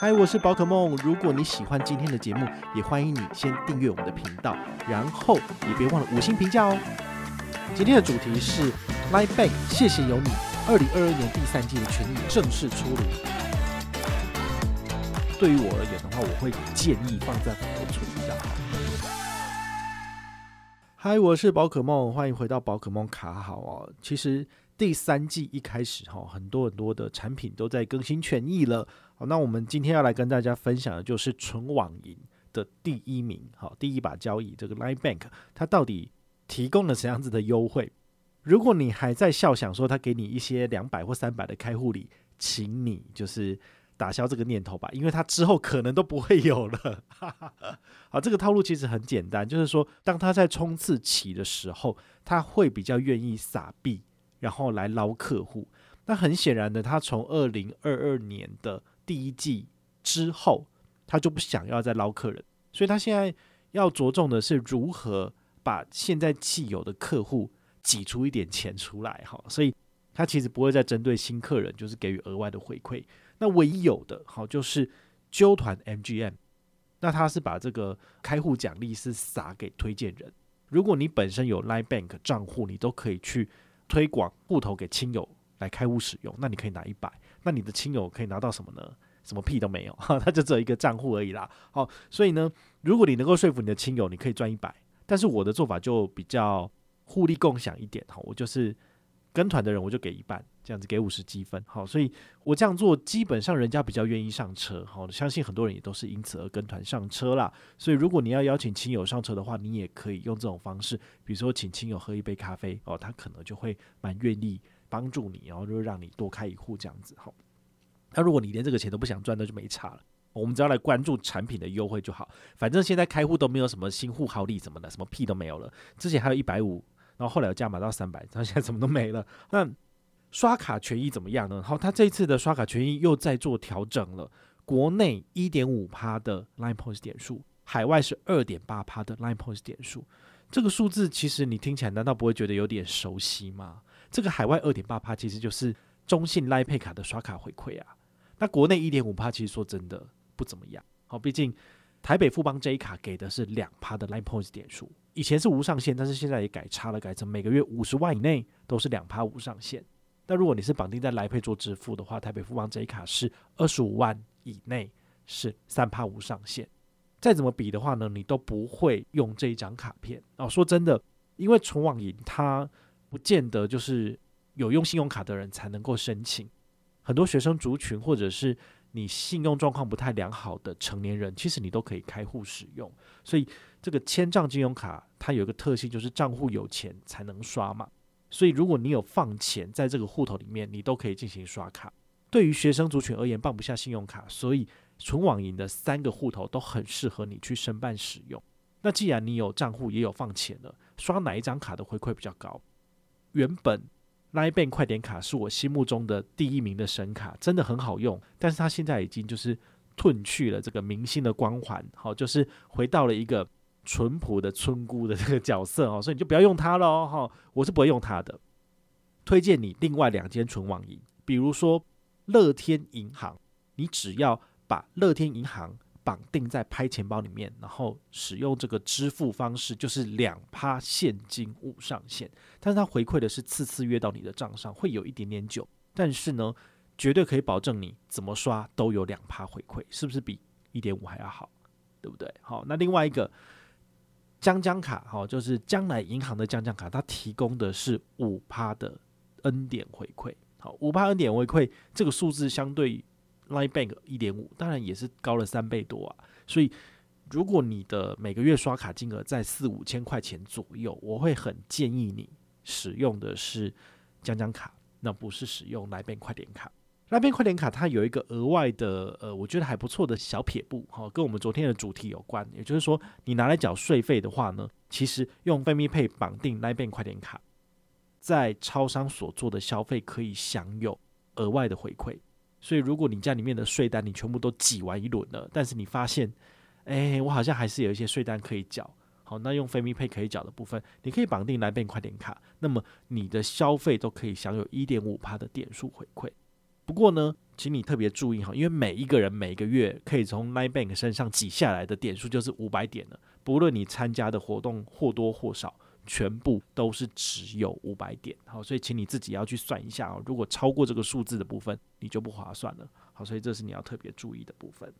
嗨，我是宝可梦。如果你喜欢今天的节目，也欢迎你先订阅我们的频道，然后也别忘了五星评价哦。今天的主题是 LINE Bank，谢谢有你。二零二二年第三季的权益正式出炉。对于我而言的话，我会建议放在户头处理比较好。嗨，我是宝可梦，欢迎回到宝可梦卡好哦。其实第三季一开始哈，很多很多的产品都在更新权益了。好，那我们今天要来跟大家分享的就是纯网银的第一名，好，第一把交椅这个 LINE Bank，它到底提供了怎样子的优惠？如果你还在笑想说它给你一些两百或三百的开户礼，请你就是打消这个念头吧，因为它之后可能都不会有了。好，这个套路其实很简单，就是说当它在冲刺期的时候，它会比较愿意撒币，然后来捞客户。那很显然的，他从二零二二年的第一季之后，他就不想要再捞客人，所以他现在要着重的是如何把现在既有的客户挤出一点钱出来，哈，所以他其实不会再针对新客人，就是给予额外的回馈。那唯一有的，好，就是揪团 MGM，那他是把这个开户奖励是撒给推荐人，如果你本身有 LINE Bank 账户，你都可以去推广户头给亲友来开户使用，那你可以拿一百。那你的亲友可以拿到什么呢？什么屁都没有，哈，他就只有一个账户而已啦。好，所以呢，如果你能够说服你的亲友，你可以赚一百。但是我的做法就比较互利共享一点，哈，我就是跟团的人我就给一半，这样子给五十积分。好，所以我这样做基本上人家比较愿意上车。好，相信很多人也都是因此而跟团上车啦。所以如果你要邀请亲友上车的话，你也可以用这种方式，比如说请亲友喝一杯咖啡，哦，他可能就会蛮愿意。帮助你，然后就让你多开一户这样子好。那如果你连这个钱都不想赚，那就没差了。我们只要来关注产品的优惠就好。反正现在开户都没有什么新户好利什么的，什么屁都没有了。之前还有一百五，然后后来有加码到三百，然后现在什么都没了。那刷卡权益怎么样呢？好，他这次的刷卡权益又在做调整了。国内一点五趴的 Line Points 点数，海外是二点八趴的 Line Points 点数。这个数字其实你听起来难道不会觉得有点熟悉吗？这个海外二点八趴其实就是中信 LINE Pay 卡的刷卡回馈啊，那国内一点五趴其实说真的不怎么样。好，毕竟台北富邦这一卡给的是两趴的 LINE Points 点数，以前是无上限，但是现在也改差了，改成每个月五十万以内都是两趴无上限。但如果你是绑定在来配做支付的话，台北富邦这一卡是二十五万以内是三趴无上限。再怎么比的话呢，你都不会用这一张卡片哦。说真的，因为纯网银它。不见得就是有用信用卡的人才能够申请，很多学生族群或者是你信用状况不太良好的成年人，其实你都可以开户使用。所以这个千账金融卡它有一个特性，就是账户有钱才能刷嘛。所以如果你有放钱在这个户头里面，你都可以进行刷卡。对于学生族群而言，办不下信用卡，所以纯网银的三个户头都很适合你去申办使用。那既然你有账户也有放钱了，刷哪一张卡的回馈比较高？原本 LINE Bank 快点卡是我心目中的第一名的神卡，真的很好用。但是它现在已经就是褪去了这个明星的光环，好，就是回到了一个淳朴的村姑的这个角色哦，所以你就不要用它了哦，我是不会用它的。推荐你另外两间纯网银，比如说乐天银行，你只要把乐天银行。绑定在拍钱包里面，然后使用这个支付方式，就是两趴现金无上限。但是它回馈的是次次约到你的账上，会有一点点久，但是呢，绝对可以保证你怎么刷都有两趴回馈，是不是比一点五还要好？对不对？好，那另外一个将将卡，哈，就是将来银行的将将卡，它提供的是五趴的 N 点回馈。好，五趴 N 点回馈，这个数字相对。LINE Bank 一点五，当然也是高了三倍多啊。所以，如果你的每个月刷卡金额在四五千块钱左右，我会很建议你使用的是将将卡，那不是使用 LINE Bank 快点卡。拉便快点卡它有一个额外的呃，我觉得还不错的小撇步哈，跟我们昨天的主题有关。也就是说，你拿来缴税费的话呢，其实用飞米配绑定拉便快点卡，在超商所做的消费可以享有额外的回馈。所以，如果你家里面的税单你全部都挤完一轮了，但是你发现，哎，我好像还是有一些税单可以缴。好，那用 FamiPay 可以缴的部分，你可以绑定拉便快点卡，那么你的消费都可以享有一点五趴的点数回馈。不过呢，请你特别注意哈，因为每一个人每个月可以从 LINE Bank 身上挤下来的点数就是五百点了。不论你参加的活动或多或少，全部都是只有五百点。好，所以请你自己要去算一下哦。如果超过这个数字的部分，你就不划算了。好，所以这是你要特别注意的部分。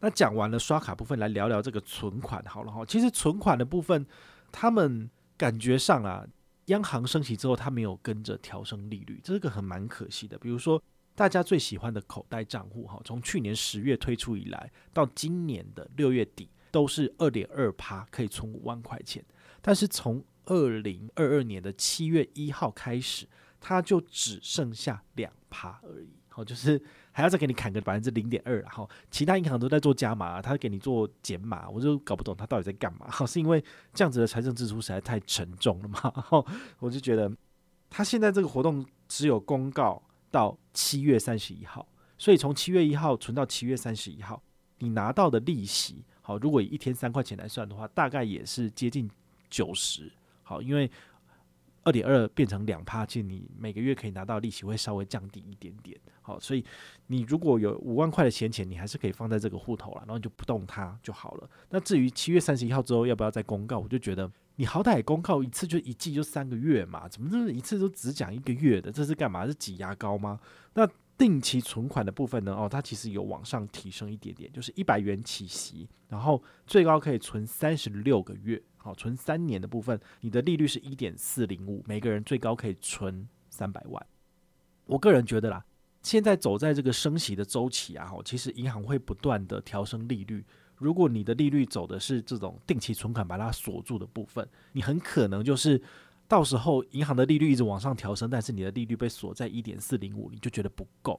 那讲完了刷卡部分，来聊聊这个存款好了哈。其实存款的部分，他们感觉上啊，央行升息之后，它没有跟着调升利率，这个很蛮可惜的。比如说。大家最喜欢的口袋账户，哈，从去年十月推出以来，到今年的六月底，都是二点二趴，可以存五万块钱。但是从二零二二年的七月一号开始，它就只剩下两趴而已，好，就是还要再给你砍个百分之零点二，然后其他银行都在做加码，它给你做减码，我就搞不懂它到底在干嘛。是因为这样子的财政支出实在太沉重了嘛？我就觉得，它现在这个活动只有公告。到七月三十一号，所以从七月一号存到七月三十一号，你拿到的利息，好，如果以一天三块钱来算的话，大概也是接近九十。好，因为二点二变成两趴，其实你每个月可以拿到利息会稍微降低一点点。好，所以你如果有五万块的闲钱，你还是可以放在这个户头了，然后你就不动它就好了。那至于七月三十一号之后要不要再公告，我就觉得。你好歹公告一次就一季就三个月嘛，怎么这一次都只讲一个月的？这是干嘛？是挤牙膏吗？那定期存款的部分呢？哦，它其实有往上提升一点点，就是一百元起息，然后最高可以存三十六个月，好，存三年的部分，你的利率是一点四零五，每个人最高可以存三百万。我个人觉得啦，现在走在这个升息的周期啊，其实银行会不断的调升利率。如果你的利率走的是这种定期存款把它锁住的部分，你很可能就是到时候银行的利率一直往上调升，但是你的利率被锁在一点四零五，你就觉得不够，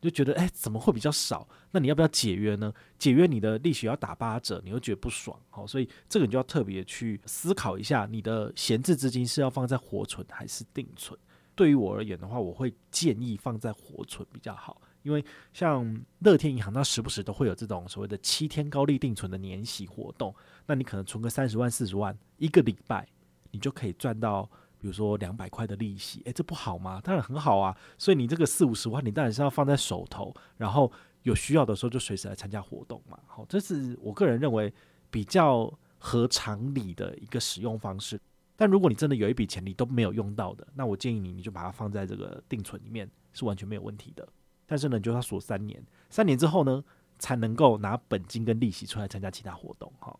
就觉得哎，怎么会比较少？那你要不要解约呢？解约你的利息要打八折，你又觉得不爽，好，所以这个你就要特别去思考一下，你的闲置资金是要放在活存还是定存？对于我而言的话，我会建议放在活存比较好。因为像乐天银行，它时不时都会有这种所谓的七天高利定存的年息活动，那你可能存个三十万、四十万，一个礼拜你就可以赚到，比如说两百块的利息，诶，这不好吗？当然很好啊。所以你这个四五十万，你当然是要放在手头，然后有需要的时候就随时来参加活动嘛。好，这是我个人认为比较合常理的一个使用方式。但如果你真的有一笔钱你都没有用到的，那我建议你，你就把它放在这个定存里面，是完全没有问题的。但是呢，你就要锁三年，三年之后呢，才能够拿本金跟利息出来参加其他活动哈。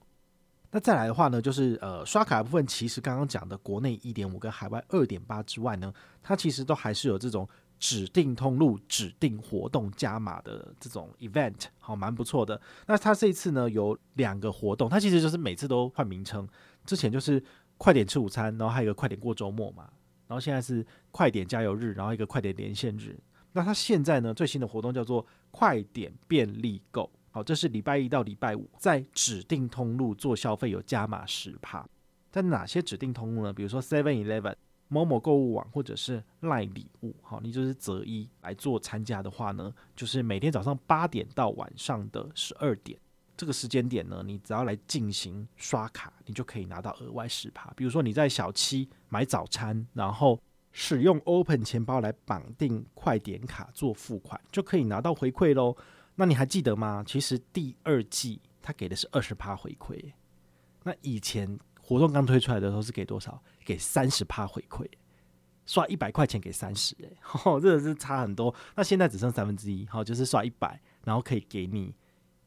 那再来的话呢，就是呃刷卡部分，其实刚刚讲的国内一点五跟海外二点八之外呢，它其实都还是有这种指定通路、指定活动加码的这种 event，好，蛮不错的。那它这一次呢有两个活动，它其实就是每次都换名称，之前就是快点吃午餐，然后还有一个快点过周末嘛，然后现在是快点加油日，然后一个快点连线日。那它现在呢，最新的活动叫做快点便利购，好，这是礼拜一到礼拜五在指定通路做消费有加码十趴，在哪些指定通路呢？比如说 Seven Eleven、某某购物网或者是赖礼物，好，你就是择一来做参加的话呢，就是每天早上八点到晚上的十二点这个时间点呢，你只要来进行刷卡，你就可以拿到额外十趴。比如说你在小七买早餐，然后。使用 Open 钱包来绑定快点卡做付款，就可以拿到回馈喽。那你还记得吗？其实第二季他给的是二十趴回馈，那以前活动刚推出来的时候是给多少？给三十趴回馈，刷一百块钱给三十，哎，这个是差很多。那现在只剩三分之一，好，就是刷一百，然后可以给你。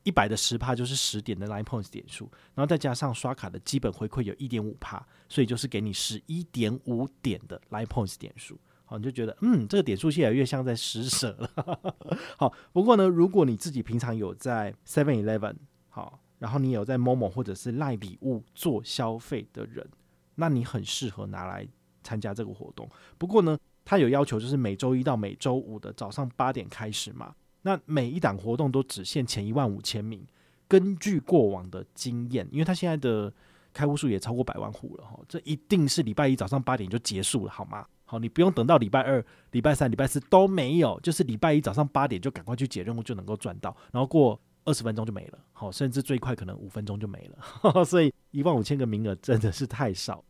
一百的十趴就是十点的 Line Points 点数，然后再加上刷卡的基本回馈有一点五趴，所以就是给你十一点五点的 Line Points 点数。好，你就觉得嗯，这个点数越来越像在施舍了。好，不过呢，如果你自己平常有在 Seven Eleven 好，然后你有在 Momo 或者是赖礼物做消费的人，那你很适合拿来参加这个活动。不过呢，它有要求，就是每周一到每周五的早上八点开始嘛。那每一档活动都只限前一万五千名。根据过往的经验，因为他现在的开户数也超过百万户了哈，这一定是礼拜一早上八点就结束了，好吗？你不用等到礼拜二、礼拜三、礼拜四都没有，就是礼拜一早上八点就赶快去解任务就能够赚到，然后过二十分钟就没了，好，甚至最快可能五分钟就没了，所以一万五千个名额真的是太少。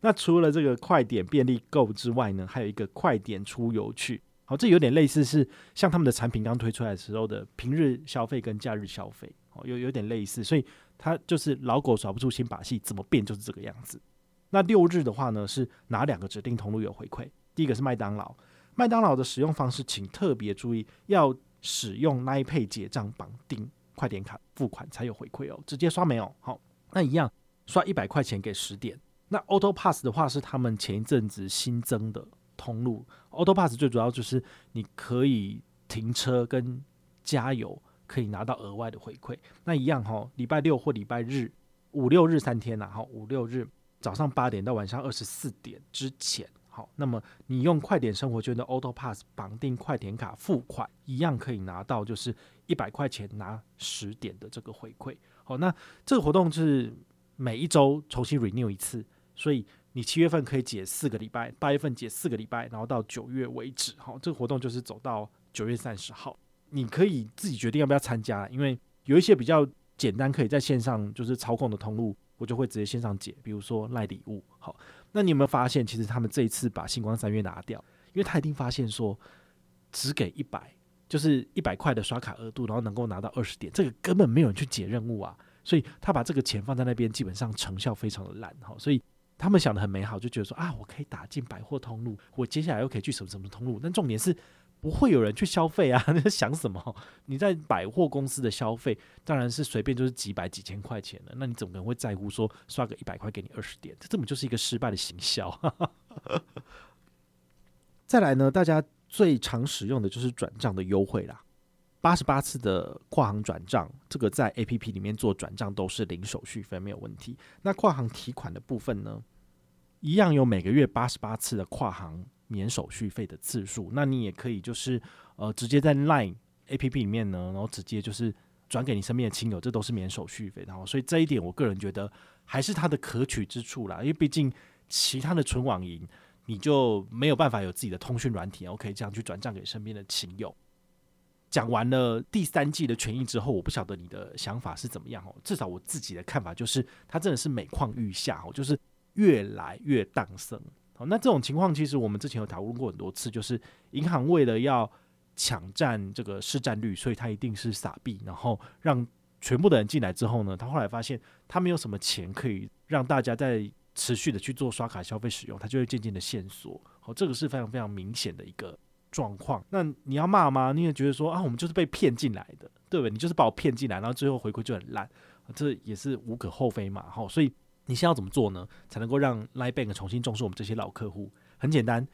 那除了这个快点便利购之外呢，还有一个快点出游去。好，这有点类似是像他们的产品刚推出来的时候的平日消费跟假日消费，哦，有有点类似，所以它就是老狗耍不出新把戏，怎么变就是这个样子。那六日的话呢，是哪两个指定通路有回馈？第一个是麦当劳，麦当劳的使用方式，请特别注意，要使用 l i p a 结账绑定快点卡付款才有回馈哦，直接刷没有。好，那一样刷一百块钱给十点。那 Auto Pass 的话是他们前一阵子新增的。通路 Auto Pass 最主要就是你可以停车跟加油，可以拿到额外的回馈。那一样哈，礼拜六或礼拜日五六日三天呐，好五六日早上八点到晚上二十四点之前，好，那么你用快点生活圈的 Auto Pass 绑定快点卡付款，一样可以拿到就是一百块钱拿十点的这个回馈。好，那这个活动是每一周重新 renew 一次，所以。你七月份可以解四个礼拜，八月份解四个礼拜，然后到九月为止。好，这个活动就是走到九月三十号。你可以自己决定要不要参加，因为有一些比较简单可以在线上就是操控的通路，我就会直接线上解。比如说赖礼物。好，那你有没有发现，其实他们这一次把星光三月拿掉，因为他一定发现说只给一百，就是一百块的刷卡额度，然后能够拿到二十点，这个根本没有人去解任务啊。所以他把这个钱放在那边，基本上成效非常的烂。好，所以。他们想的很美好，就觉得说啊，我可以打进百货通路，我接下来又可以去什么什么通路。但重点是不会有人去消费啊！你在想什么？你在百货公司的消费当然是随便就是几百几千块钱的，那你怎么可能会在乎说刷个一百块给你二十点？这根本就是一个失败的行销。再来呢，大家最常使用的就是转账的优惠啦。八十八次的跨行转账，这个在 APP 里面做转账都是零手续费，没有问题。那跨行提款的部分呢，一样有每个月八十八次的跨行免手续费的次数。那你也可以就是呃直接在 Line APP 里面呢，然后直接就是转给你身边的亲友，这都是免手续费。然后所以这一点我个人觉得还是它的可取之处啦，因为毕竟其他的纯网银你就没有办法有自己的通讯软体，OK 这样去转账给身边的亲友。讲完了第三季的权益之后，我不晓得你的想法是怎么样哦。至少我自己的看法就是，它真的是每况愈下哦，就是越来越荡生。那这种情况其实我们之前有讨论过很多次，就是银行为了要抢占这个市占率，所以它一定是撒币，然后让全部的人进来之后呢，他后来发现他没有什么钱可以让大家再持续的去做刷卡消费使用，他就会渐渐的限缩。好，这个是非常非常明显的一个。状况，那你要骂吗？你也觉得说啊，我们就是被骗进来的，对不对？你就是把我骗进来，然后最后回馈就很烂，这也是无可厚非嘛。好，所以你现在要怎么做呢？才能够让 Line Bank 重新重视我们这些老客户？很简单。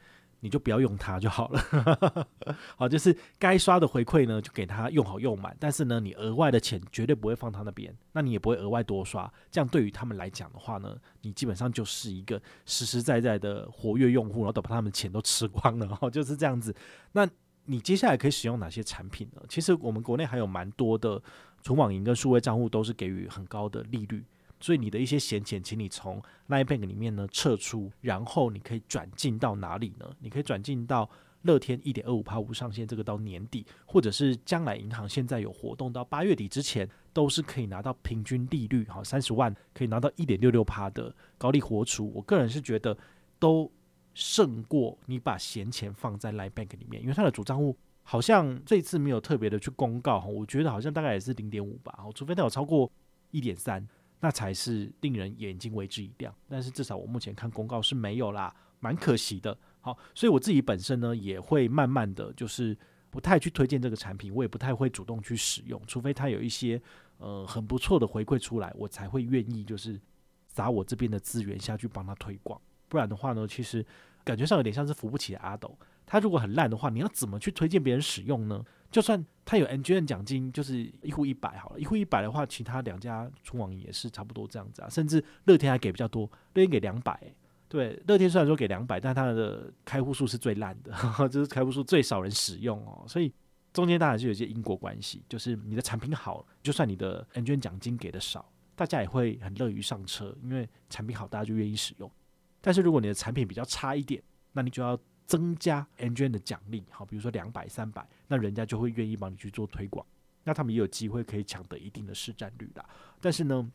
你就不要用它就好了，好，就是该刷的回馈呢，就给他用好用满。但是呢，你额外的钱绝对不会放他那边，那你也不会额外多刷。这样对于他们来讲的话呢，你基本上就是一个实实在在的活跃用户，然后把他们钱都吃光了，哈，就是这样子。那你接下来可以使用哪些产品呢？其实我们国内还有蛮多的存网银跟数位账户都是给予很高的利率。所以你的一些闲钱，请你从 Line Bank 里面呢撤出，然后你可以转进到哪里呢？你可以转进到乐天一点二五趴无上限，这个到年底，或者是将来银行现在有活动到八月底之前，都是可以拿到平均利率好三十万可以拿到一点六六趴的高利活储。我个人是觉得都胜过你把闲钱放在 Line Bank 里面，因为它的主账户好像这次没有特别的去公告，哈我觉得好像大概也是零点五吧，除非它有超过一点三。那才是令人眼睛为之一亮，但是至少我目前看公告是没有啦，蛮可惜的。好，所以我自己本身呢也会慢慢的就是不太去推荐这个产品，我也不太会主动去使用，除非它有一些呃很不错的回馈出来，我才会愿意就是砸我这边的资源下去帮他推广。不然的话呢，其实感觉上有点像是扶不起的阿斗。他如果很烂的话，你要怎么去推荐别人使用呢？就算他有 N G N 奖金，就是一户一百好了，一户一百的话，其他两家纯网也是差不多这样子啊，甚至乐天还给比较多，乐天给两百，对，乐天虽然说给两百，但它的开户数是最烂的，呵呵，就是开户数最少人使用哦，所以中间当然就有一些因果关系，就是你的产品好，就算你的 N G N 奖金给的少，大家也会很乐于上车，因为产品好，大家就愿意使用。但是如果你的产品比较差一点，那你就要。增加 N 端的奖励，好，比如说两百、三百，那人家就会愿意帮你去做推广，那他们也有机会可以抢得一定的市占率啦。但是呢，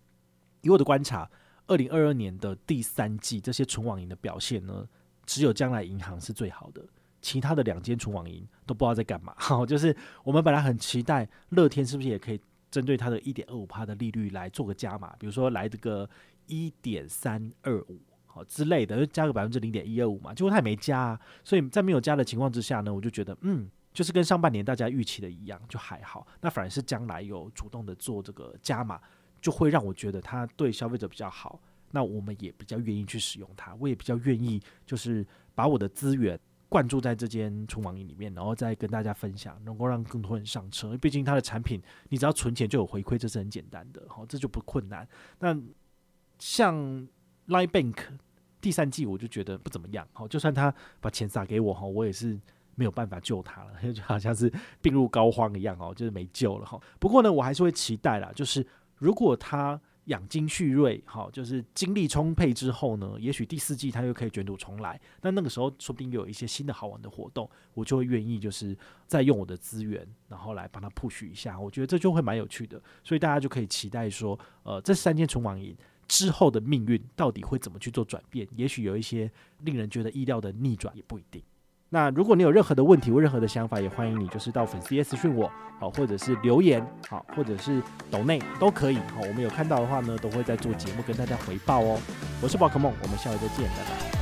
以我的观察，二零二二年的第三季这些纯网银的表现呢，只有将来银行是最好的，其他的两间纯网银都不知道在干嘛。好，就是我们本来很期待乐天是不是也可以针对它的一点二五趴的利率来做个加码，比如说来这个一点三二五。之类的，就加个百分之零点一二五嘛，结果他也没加啊，所以在没有加的情况之下呢，我就觉得，嗯，就是跟上半年大家预期的一样，就还好。那反而是将来有主动的做这个加码，就会让我觉得他对消费者比较好。那我们也比较愿意去使用它，我也比较愿意就是把我的资源灌注在这间纯网银里面，然后再跟大家分享，能够让更多人上车。毕竟它的产品，你只要存钱就有回馈，这是很简单的，好，这就不困难。那像 Line Bank。第三季我就觉得不怎么样，好，就算他把钱撒给我哈，我也是没有办法救他了，就好像是病入膏肓一样哦，就是没救了哈。不过呢，我还是会期待啦，就是如果他养精蓄锐，好，就是精力充沛之后呢，也许第四季他又可以卷土重来。那那个时候说不定又有一些新的好玩的活动，我就会愿意就是再用我的资源，然后来帮他 push 一下。我觉得这就会蛮有趣的，所以大家就可以期待说，呃，这三天纯网银。之后的命运到底会怎么去做转变？也许有一些令人觉得意料的逆转，也不一定。那如果你有任何的问题或任何的想法，也欢迎你就是到粉丝页私讯我，好，或者是留言，好，或者是抖内都可以。好，我们有看到的话呢，都会在做节目跟大家回报哦。我是宝可梦，我们下回再见，拜拜。